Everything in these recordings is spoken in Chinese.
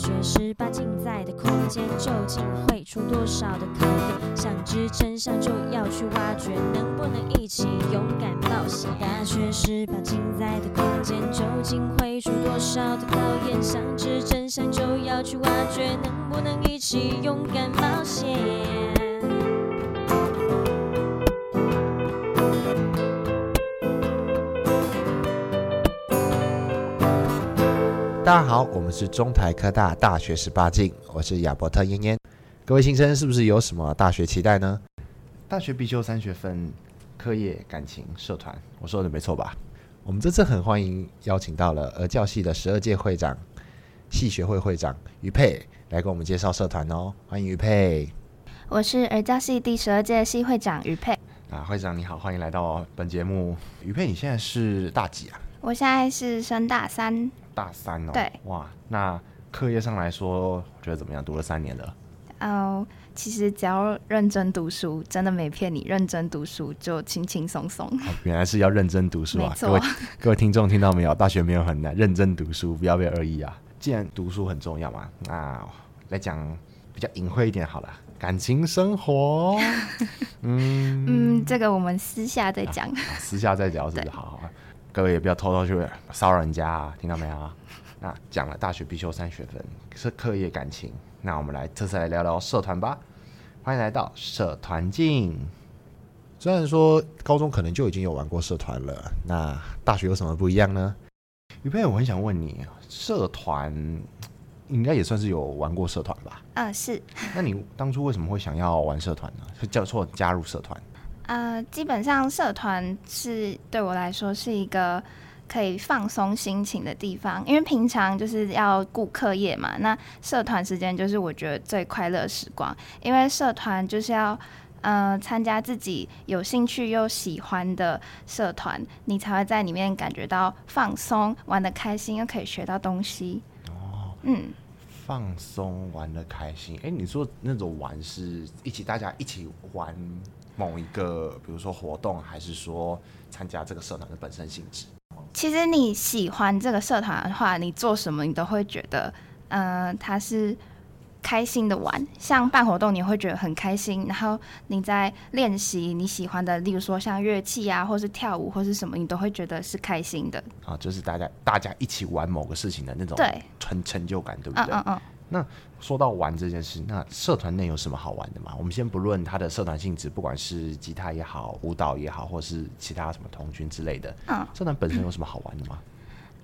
大学十八镜在的空间究竟会出多少的考验？想知真相就要去挖掘，能不能一起勇敢冒险？大学十八镜在的空间究竟会出多少的考验？想知真相就要去挖掘，能不能一起勇敢冒险？大家好，我们是中台科大大学十八进，我是亚伯特嫣嫣。各位新生是不是有什么大学期待呢？大学必修三学分：课业、感情、社团。我说的没错吧？我们这次很欢迎邀请到了儿教系的十二届会长、系学会会长于佩来给我们介绍社团哦。欢迎于佩。我是儿教系第十二届系会长于佩。啊，会长你好，欢迎来到本节目。于佩，你现在是大几啊？我现在是升大三。大三哦，对，哇，那课业上来说，觉得怎么样？读了三年了，哦，其实只要认真读书，真的没骗你，认真读书就轻轻松松。哦，原来是要认真读书啊！各位各位听众听到没有？大学没有很难，认真读书，不要被恶意啊！既然读书很重要嘛，那来讲比较隐晦一点好了，感情生活，嗯嗯，这个我们私下再讲，啊，私下再聊是不是？好好。各位也不要偷偷去骚扰人家啊，听到没有？那讲了大学必修三学分是课业感情，那我们来这次来聊聊社团吧。欢迎来到社团镜。虽然说高中可能就已经有玩过社团了，那大学有什么不一样呢？于佩，我很想问你，社团应该也算是有玩过社团吧？嗯、呃，是。那你当初为什么会想要玩社团呢？是叫错加入社团？呃，基本上社团是对我来说是一个可以放松心情的地方，因为平常就是要顾课业嘛。那社团时间就是我觉得最快乐时光，因为社团就是要呃参加自己有兴趣又喜欢的社团，你才会在里面感觉到放松、玩的开心，又可以学到东西。哦，嗯，放松玩的开心。哎，你说那种玩是一起大家一起玩？某一个，比如说活动，还是说参加这个社团的本身性质？其实你喜欢这个社团的话，你做什么你都会觉得，呃，它是开心的玩。像办活动，你会觉得很开心。然后你在练习你喜欢的，例如说像乐器啊，或是跳舞，或是什么，你都会觉得是开心的。啊，就是大家大家一起玩某个事情的那种对成成就感，对不对？嗯嗯嗯。那说到玩这件事，那社团内有什么好玩的吗？我们先不论它的社团性质，不管是吉他也好，舞蹈也好，或是其他什么童军之类的，嗯，社团本身有什么好玩的吗？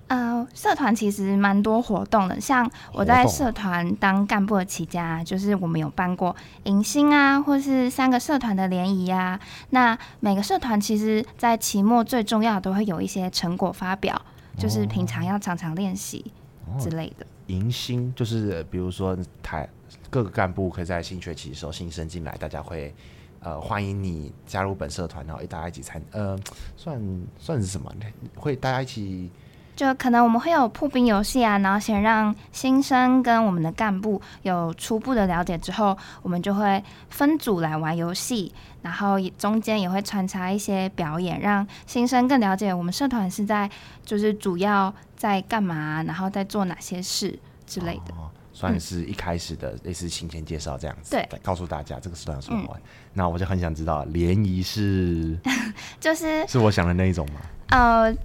呃，社团其实蛮多活动的，像我在社团当干部的期间啊，就是我们有办过迎新啊，或是三个社团的联谊啊。那每个社团其实，在期末最重要都会有一些成果发表，就是平常要常常练习之类的。迎新就是比如说台各个干部可以在新学期的时候新生进来，大家会呃欢迎你加入本社团，然后一大家一起参呃算算是什么？会大家一起就可能我们会有破冰游戏啊，然后先让新生跟我们的干部有初步的了解之后，我们就会分组来玩游戏，然后中间也会穿插一些表演，让新生更了解我们社团是在就是主要。在干嘛？然后在做哪些事之类的？哦，算是一开始的类似行前介绍这样子，对，告诉大家这个社团有什么玩。嗯。那我就很想知道，联谊是，就是是我想的那一种吗？呃。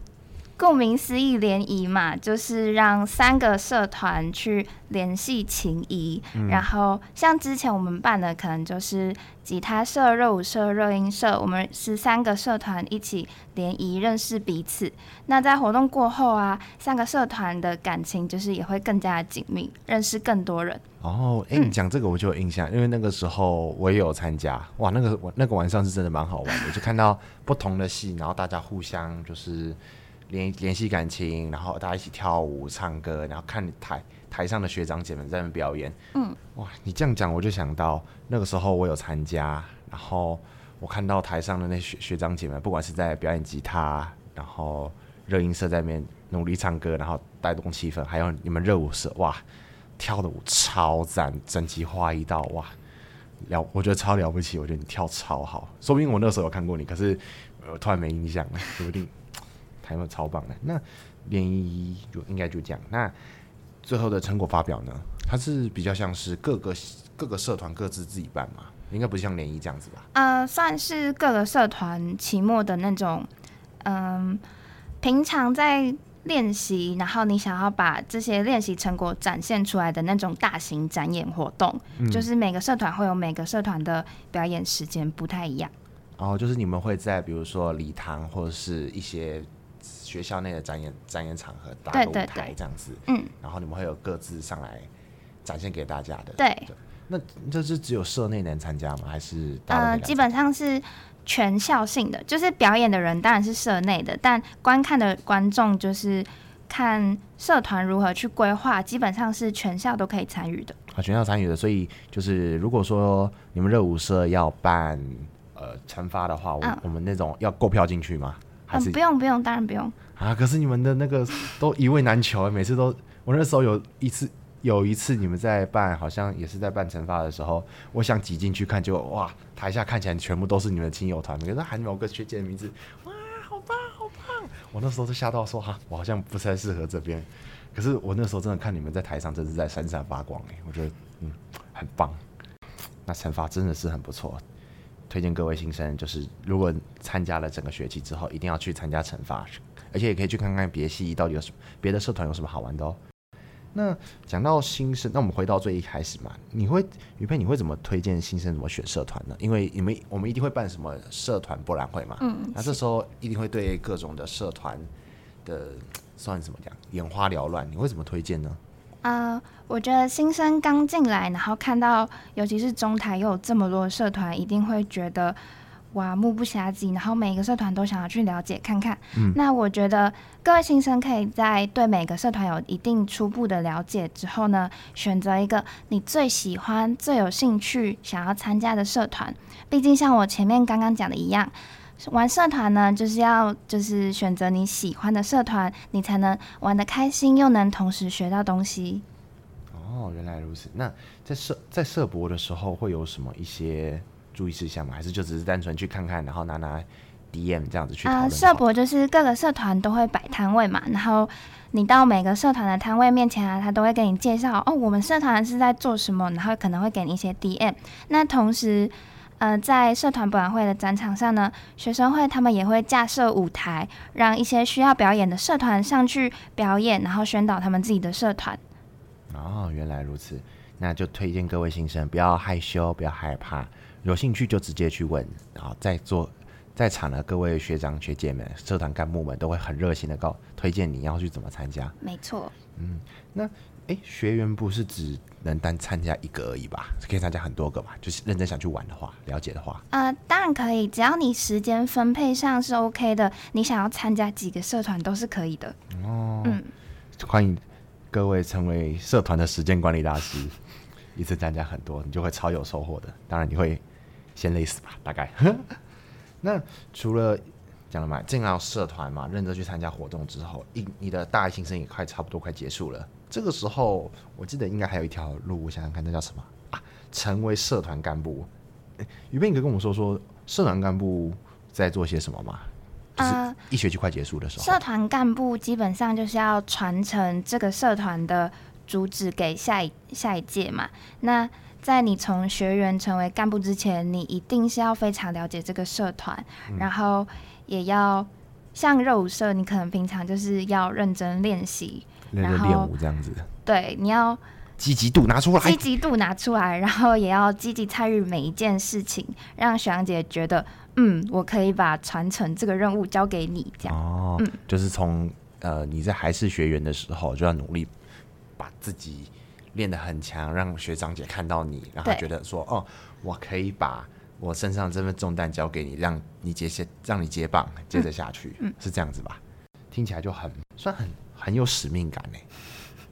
顾名思义，联谊嘛，就是让三个社团去联系情谊。嗯。然后，像之前我们办的，可能就是吉他社、热舞社、热音社，我们是三个社团一起联谊，认识彼此。那在活动过后啊，三个社团的感情就是也会更加紧密，认识更多人。哦，哎，你讲这个我就有印象，嗯，因为那个时候我也有参加。哇，那个我那个晚上是真的蛮好玩的，就看到不同的戏，然后大家互相就是。联联系感情，然后大家一起跳舞、唱歌，然后看台台上的学长姐们在那表演。嗯，哇，你这样讲，我就想到那个时候我有参加，然后我看到台上的那学学长姐们，不管是在表演吉他，然后热音社在那边努力唱歌，然后带动气氛，还有你们热舞社，哇，跳的舞超赞，整齐划一道，哇，了，我觉得超了不起，我觉得你跳超好，说不定我那时候有看过你，可是我突然没印象了，说不定。台湾超棒的，那联谊就应该就这样。那最后的成果发表呢？它是比较像是各个各个社团各自自己办嘛，应该不是像联谊这样子吧？呃，算是各个社团期末的那种，嗯、呃，平常在。练习，然后你想要把这些练习成果展现出来的那种大型展演活动，嗯、就是每个社团会有每个社团的表演时间不太一样。哦，就是你们会在比如说礼堂或者是一些学校内的展演展演场合搭个舞台这样子，嗯，然后你们会有各自上来展现给大家的。对，对，那这是只有社内能参加吗？还是？呃，基本上是。全校性的，就是表演的人当然是社内的，但观看的观众就是看社团如何去规划，基本上是全校都可以参与的。啊，全校参与的，所以就是如果说你们热舞社要办呃惩罚的话，我、嗯、我们那种要购票进去吗？还是、嗯、不用不用，当然不用。啊，可是你们的那个都一位难求，每次都我那时候有一次。有一次你们在办，好像也是在办成发的时候，我想挤进去看，就哇，台下看起来全部都是你们的亲友团，可是喊某个学姐的名字，哇，好棒好棒！我那时候都吓到说哈，我好像不太适合这边。可是我那时候真的看你们在台上，真是在闪闪发光哎，我觉得嗯很棒。那惩罚真的是很不错，推荐各位新生，就是如果参加了整个学期之后，一定要去参加惩罚，而且也可以去看看别系到底有什么别的社团有什么好玩的哦。那讲到新生，那我们回到最一开始嘛，你会于佩，你会怎么推荐新生怎么选社团呢？因为你们我们一定会办什么社团博览会嘛，嗯，那这时候一定会对各种的社团的算怎么讲眼花缭乱，你会怎么推荐呢？啊、呃，我觉得新生刚进来，然后看到尤其是中台又有这么多社团，一定会觉得。哇，目不暇接，然后每一个社团都想要去了解看看。嗯，那我觉得各位新生可以在对每个社团有一定初步的了解之后呢，选择一个你最喜欢、最有兴趣想要参加的社团。毕竟像我前面刚刚讲的一样，玩社团呢，就是要就是选择你喜欢的社团，你才能玩的开心，又能同时学到东西。哦，原来如此。那在社在社博的时候会有什么一些？注意事项吗？还是就只是单纯去看看，然后拿拿 DM 这样子去啊？呃，社博就是各个社团都会摆摊位嘛，然后你到每个社团的摊位面前啊，他都会给你介绍哦，我们社团是在做什么，然后可能会给你一些 DM。那同时，呃，在社团博览会的展场上呢，学生会他们也会架设舞台，让一些需要表演的社团上去表演，然后宣导他们自己的社团。哦，原来如此，那就推荐各位新生不要害羞，不要害怕。有兴趣就直接去问，然后在座在场的各位学长学姐们、社团干部们都会很热心的告推荐你要去怎么参加。没错。嗯，那哎，学员不是只能单参加一个而已吧？可以参加很多个吧？就是认真想去玩的话，了解的话。呃，当然可以，只要你时间分配上是 OK 的，你想要参加几个社团都是可以的。哦。嗯。欢迎各位成为社团的时间管理大师，一次参加很多，你就会超有收获的。当然你会。先累死吧，大概。那除了讲了嘛，进到社团嘛，认真去参加活动之后，一你的大一新生也快差不多快结束了。这个时候，我记得应该还有一条路，我想想看，那叫什么啊？成为社团干部。于斌，你可以跟我们说说社团干部在做些什么吗？就是一学期快结束的时候，呃、社团干部基本上就是要传承这个社团的主旨给下一下一届嘛。那在你从学员成为干部之前，你一定是要非常了解这个社团，嗯、然后也要像热舞社，你可能平常就是要认真练习，认真练舞这样子。对，你要积极度拿出来，积极度拿出来，然后也要积极参与每一件事情，让学长姐觉得，嗯，我可以把传承这个任务交给你，这样。哦，嗯，就是从呃你在还是学员的时候就要努力把自己。练得很强，让学长姐看到你，然后觉得说：“哦，我可以把我身上这份重担交给你，让你接下，让你接棒，接着下去，嗯，是这样子吧？听起来就很算很很有使命感呢。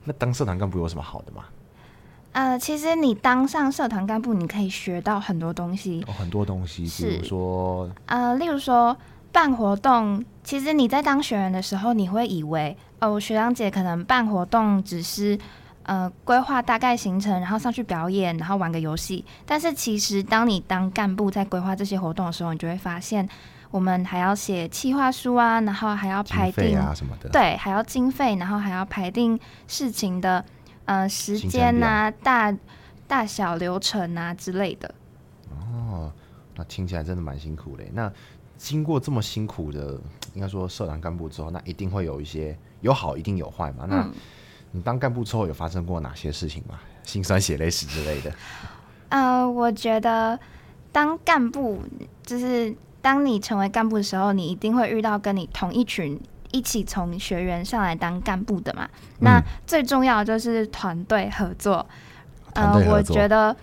那当社团干部有什么好的吗？呃，其实你当上社团干部，你可以学到很多东西，哦，很多东西，比如说，呃，例如说办活动。其实你在当学员的时候，你会以为哦，学长姐可能办活动只是。呃，规划大概行程，然后上去表演，然后玩个游戏。但是其实，当你当干部在规划这些活动的时候，你就会发现，我们还要写企划书啊，然后还要排定啊什么的。对，还要经费，然后还要排定事情的呃时间啊、大大小流程啊之类的。哦，那听起来真的蛮辛苦的。那经过这么辛苦的，应该说社团干部之后，那一定会有一些有好，一定有坏嘛。那你当干部之后，有发生过哪些事情吗？心酸血泪史之类的？呃，我觉得当干部就是。当你成为干部的时候，你一定会遇到跟你同一群一起从学员上来当干部的嘛。嗯、那最重要的就是团队合作。呃，我觉得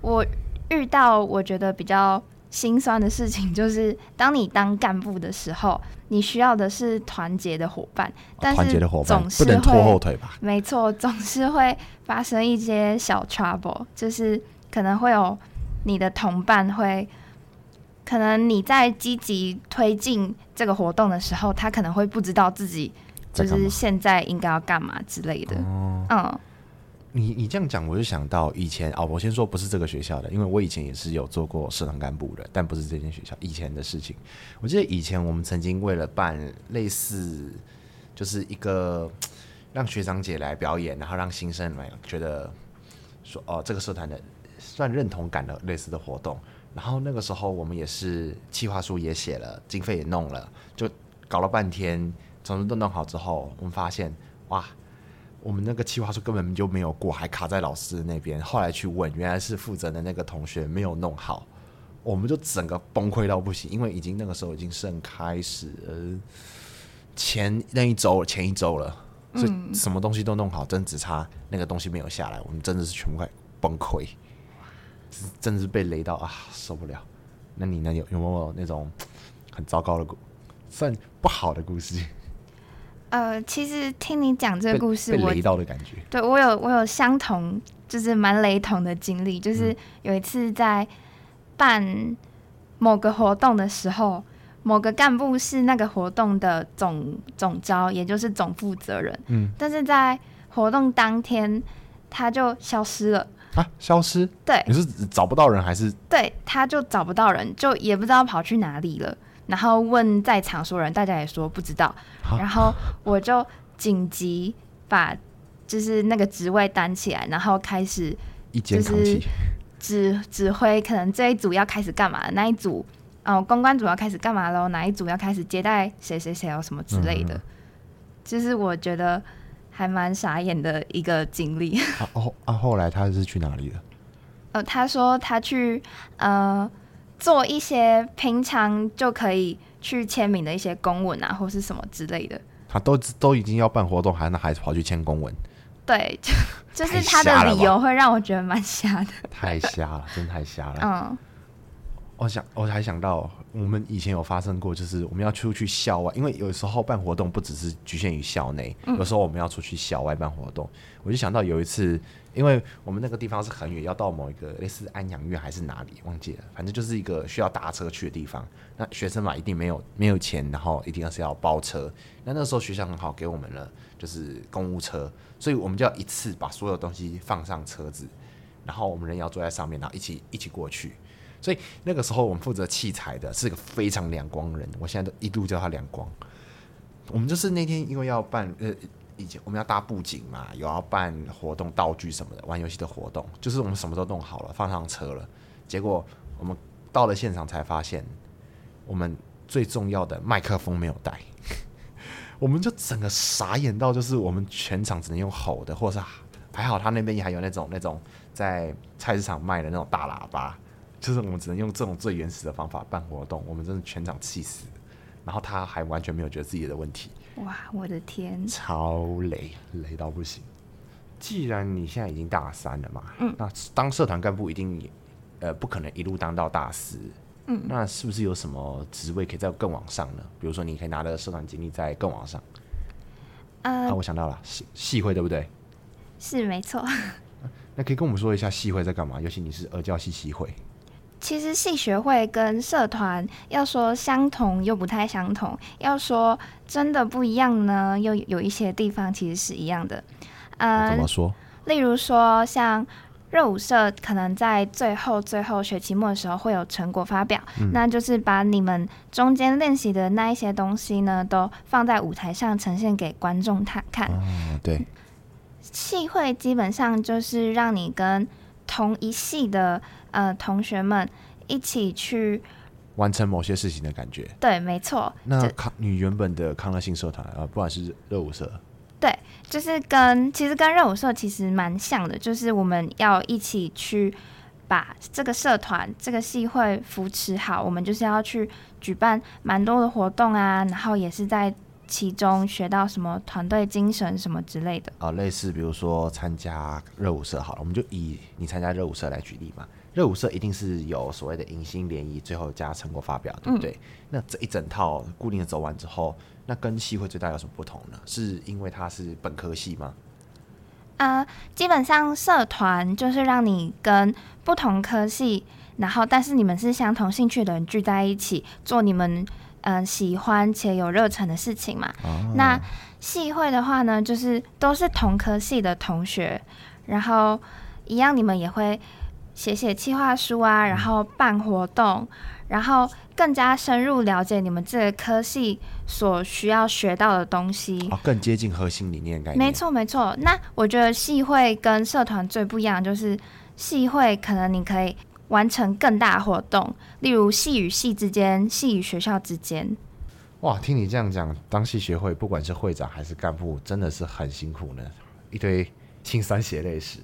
我遇到我觉得比较心酸的事情，就是当你当干部的时候，你需要的是团结的伙伴，但是总是会不能拖后腿吧？没错，总是会发生一些小 trouble，就是可能会有你的同伴会。可能你在积极推进这个活动的时候，他可能会不知道自己就是现在应该要干嘛之类的。嗯，你你这样讲，我就想到以前哦，我先说不是这个学校的，因为我以前也是有做过社团干部的，但不是这间学校以前的事情。我记得以前我们曾经为了办类似，就是一个让学长姐来表演，然后让新生们觉得说哦，这个社团的算认同感的类似的活动。然后那个时候我们也是计划书也写了，经费也弄了，就搞了半天，总之都弄好之后，我们发现哇，我们那个计划书根本就没有过，还卡在老师那边。后来去问，原来是负责的那个同学没有弄好，我们就整个崩溃到不行，因为已经那个时候已经剩开始前那一周前一周了，所以什么东西都弄好，真只差那个东西没有下来，我们真的是全部快崩溃。真的是被雷到啊，受不了！那你呢？有有没有那种很糟糕的故，算不好的故事？呃，其实听你讲这个故事，被雷到的感觉。对我有我有相同，就是蛮雷同的经历。就是有一次在办某个活动的时候，某个干部是那个活动的总总招，也就是总负责人。嗯，但是在活动当天他就消失了。啊！消失？对，你是找不到人还是？对，他就找不到人，就也不知道跑去哪里了。然后问在场所有人，大家也说不知道。然后我就紧急把就是那个职位担起来，然后开始就是指指挥，可能这一组要开始干嘛，那一组哦，公关组要开始干嘛喽？哪一组要开始接待谁谁谁哦，什么之类的。就是我觉得。还蛮傻眼的一个经历。啊哦啊！后来他是去哪里了？呃，他说他去呃做一些平常就可以去签名的一些公文啊，或是什么之类的。他都都已经要办活动，还那还跑去签公文？对，就 就是他的理由会让我觉得蛮瞎的。太瞎了，真的太瞎了。嗯。我想，我还想到，我们以前有发生过，就是我们要出去校外，因为有时候办活动不只是局限于校内，有时候我们要出去校外办活动。我就想到有一次，因为我们那个地方是很远，要到某一个类似安阳院还是哪里，忘记了，反正就是一个需要搭车去的地方。那学生嘛，一定没有没有钱，然后一定要是要包车。那那个时候学校很好，给我们了就是公务车，所以我们就要一次把所有东西放上车子，然后我们人要坐在上面，然后一起一起过去。所以那个时候，我们负责器材的是个非常两光人，我现在都一度叫他两光。我们就是那天因为要办呃，以前我们要搭布景嘛，有要办活动道具什么的，玩游戏的活动，就是我们什么都弄好了，放上车了。结果我们到了现场才发现，我们最重要的麦克风没有带，我们就整个傻眼到，就是我们全场只能用吼的，或者是还好他那边也还有那种那种在菜市场卖的那种大喇叭。就是我们只能用这种最原始的方法办活动，我们真的全场气死。然后他还完全没有觉得自己的问题。哇，我的天！超雷，雷到不行。既然你现在已经大三了嘛，嗯，那当社团干部一定呃不可能一路当到大四，嗯，那是不是有什么职位可以再更往上呢？比如说你可以拿的社团经历再更往上。呃，啊，我想到了，系系会对不对？是没错。那可以跟我们说一下系会在干嘛？尤其你是儿教系系会。其实系学会跟社团要说相同又不太相同，要说真的不一样呢，又有一些地方其实是一样的。呃，怎么说？例如说，像热舞社可能在最后最后学期末的时候会有成果发表，嗯、那就是把你们中间练习的那一些东西呢，都放在舞台上呈现给观众看看。哦，对。戏会基本上就是让你跟同一系的呃同学们一起去完成某些事情的感觉。对，没错。那康你原本的康乐性社团啊，不管是热舞社，对，就是跟其实跟热舞社其实蛮像的，就是我们要一起去把这个社团这个系会扶持好，我们就是要去举办蛮多的活动啊，然后也是在。其中学到什么团队精神什么之类的啊，类似比如说参加热舞社好了，我们就以你参加热舞社来举例嘛。热舞社一定是有所谓的迎新联谊，最后加成果发表，对不对？嗯、那这一整套固定的走完之后，那跟系会最大有什么不同呢？是因为它是本科系吗？呃，基本上社团就是让你跟不同科系，然后但是你们是相同兴趣的人聚在一起做你们。嗯、呃，喜欢且有热忱的事情嘛。哦、那系会的话呢，就是都是同科系的同学，然后一样，你们也会写写企划书啊，然后办活动，然后更加深入了解你们这个科系所需要学到的东西，哦、更接近核心理念概念。没错，没错。那我觉得系会跟社团最不一样，就是系会可能你可以。完成更大活动，例如系与系之间、系与学校之间。哇，听你这样讲，当系学会不管是会长还是干部，真的是很辛苦呢，一堆辛酸血泪史。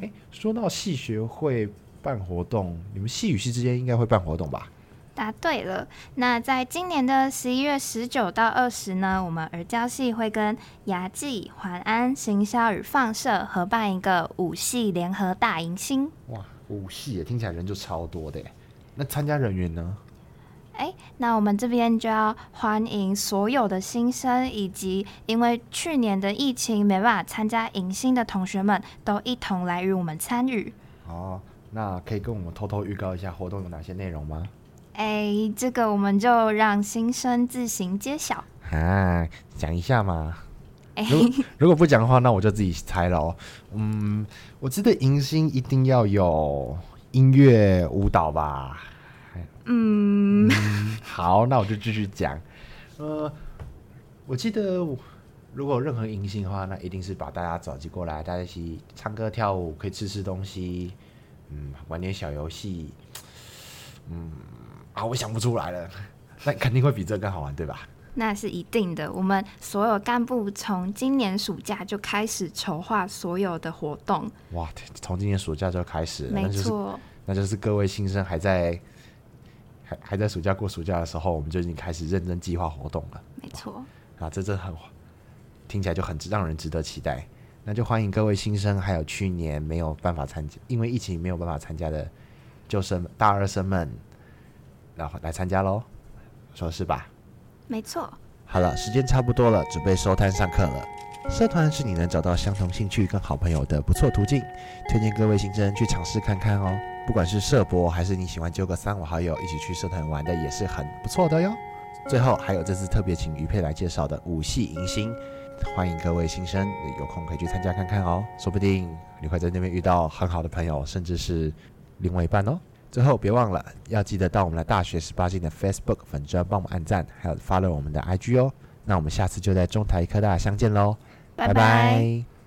诶，说到系学会办活动，你们系与系之间应该会办活动吧？答对了。那在今年的十一月十九到二十呢，我们儿教系会跟牙技、环安、行销与放射合办一个五系联合大迎新。哇！五系也听起来人就超多的，那参加人员呢？哎，那我们这边就要欢迎所有的新生，以及因为去年的疫情没办法参加迎新的同学们，都一同来与我们参与。哦，那可以跟我们偷偷预告一下活动有哪些内容吗？哎，这个我们就让新生自行揭晓。啊，讲一下嘛。如果如果不讲的话，那我就自己猜了。嗯，我记得迎新一定要有音乐舞蹈吧？嗯，嗯，好，那我就继续讲。呃，我记得如果有任何迎新的话，那一定是把大家召集过来，大家一起唱歌跳舞，可以吃吃东西，嗯，玩点小游戏。嗯，啊，我想不出来了，那肯定会比这更好玩，对吧？那是一定的。我们所有干部从今年暑假就开始筹划所有的活动。哇，从今年暑假就开始了，没错，那就是，那就是各位新生还在还还在暑假过暑假的时候，我们就已经开始认真计划活动了。没错，啊，这真很听起来就很让人值得期待。那就欢迎各位新生，还有去年没有办法参加，因为疫情没有办法参加的旧生大二生们，然后来参加喽，说是吧？没错，好了，时间差不多了，准备收摊上课了。社团是你能找到相同兴趣跟好朋友的不错途径，推荐各位新生去尝试看看哦。不管是社博，还是你喜欢揪个三五好友一起去社团玩的，也是很不错的哟。最后还有这次特别请于佩来介绍的五系迎新，欢迎各位新生有空可以去参加看看哦，说不定你会在那边遇到很好的朋友，甚至是另外一半哦。最后别忘了要记得到我们的大学十八禁的 Facebook 粉专帮我们按赞，还有 follow 我们的 IG 哦。那我们下次就在中台科大相见喽，拜拜。拜拜。